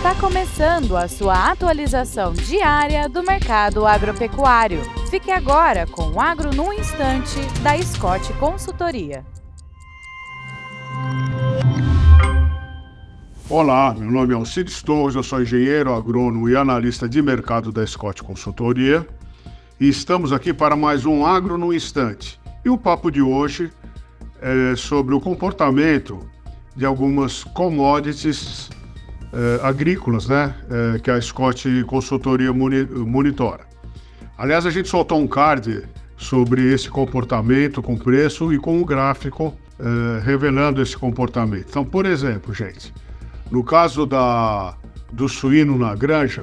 Está começando a sua atualização diária do mercado agropecuário. Fique agora com o Agro no Instante, da Scott Consultoria. Olá, meu nome é Alcides Torres, eu sou engenheiro agrônomo e analista de mercado da Scott Consultoria e estamos aqui para mais um Agro no Instante. E o papo de hoje é sobre o comportamento de algumas commodities eh, agrícolas, né, eh, que a Scott Consultoria monitora. Aliás, a gente soltou um card sobre esse comportamento com preço e com um gráfico eh, revelando esse comportamento. Então, por exemplo, gente, no caso da, do suíno na granja,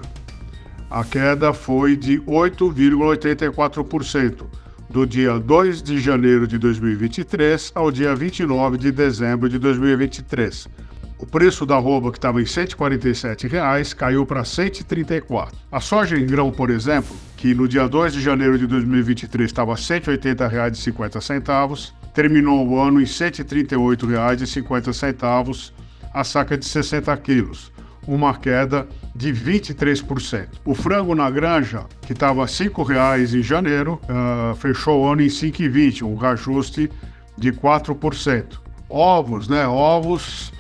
a queda foi de 8,84% do dia 2 de janeiro de 2023 ao dia 29 de dezembro de 2023 o preço da arroba, que estava em 147 reais, caiu para R$ 134. A soja em grão, por exemplo, que no dia 2 de janeiro de 2023 estava R$ 180,50, terminou o ano em R$ 138,50 a saca de 60 quilos, uma queda de 23%. O frango na granja, que estava R$ 5,00 em janeiro, uh, fechou o ano em R$ 5,20, um reajuste de 4%. Ovos, né? Ovos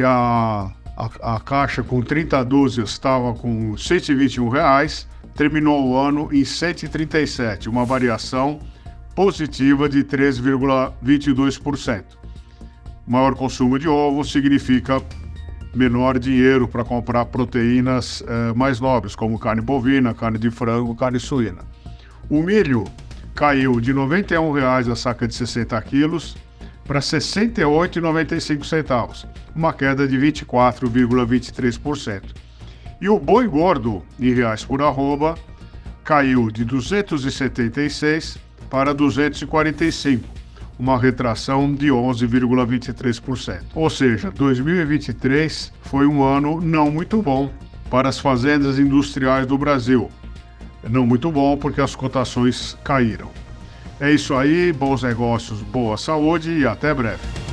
que a, a, a caixa com 30 dúzias estava com 121 reais, terminou o ano em 137, uma variação positiva de 3,22%. Maior consumo de ovo significa menor dinheiro para comprar proteínas eh, mais nobres, como carne bovina, carne de frango, carne suína. O milho caiu de R$ 91,00 a saca de 60 quilos para R$ 68,95, uma queda de 24,23%. E o boi gordo, em reais por arroba, caiu de 276 para 245, uma retração de 11,23%. Ou seja, 2023 foi um ano não muito bom para as fazendas industriais do Brasil. Não muito bom porque as cotações caíram. É isso aí, bons negócios, boa saúde e até breve.